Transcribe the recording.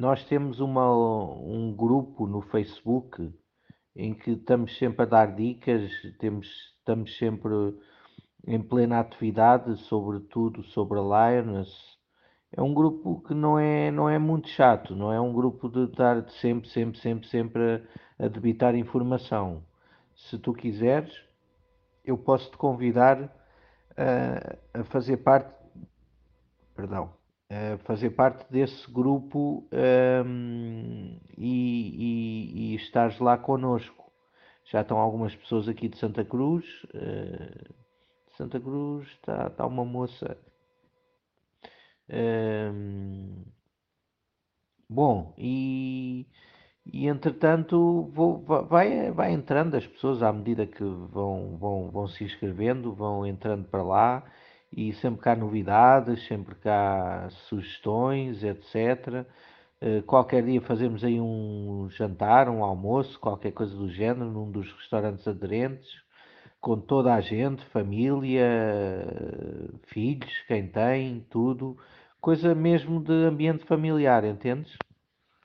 nós temos uma, um grupo no Facebook em que estamos sempre a dar dicas, temos, estamos sempre em plena atividade sobre tudo sobre a Lioness. É um grupo que não é, não é muito chato, não é um grupo de estar sempre, sempre, sempre, sempre a, a debitar informação. Se tu quiseres, eu posso te convidar a, a fazer parte, perdão, a fazer parte desse grupo um, e, e, e estares lá connosco. Já estão algumas pessoas aqui de Santa Cruz. Uh, Santa Cruz está, está uma moça. Um, bom, e e entretanto vou, vai, vai entrando as pessoas à medida que vão, vão, vão se inscrevendo, vão entrando para lá e sempre cá novidades, sempre cá sugestões, etc. Eh, qualquer dia fazemos aí um jantar, um almoço, qualquer coisa do género, num dos restaurantes aderentes, com toda a gente, família, filhos, quem tem, tudo. Coisa mesmo de ambiente familiar, entendes?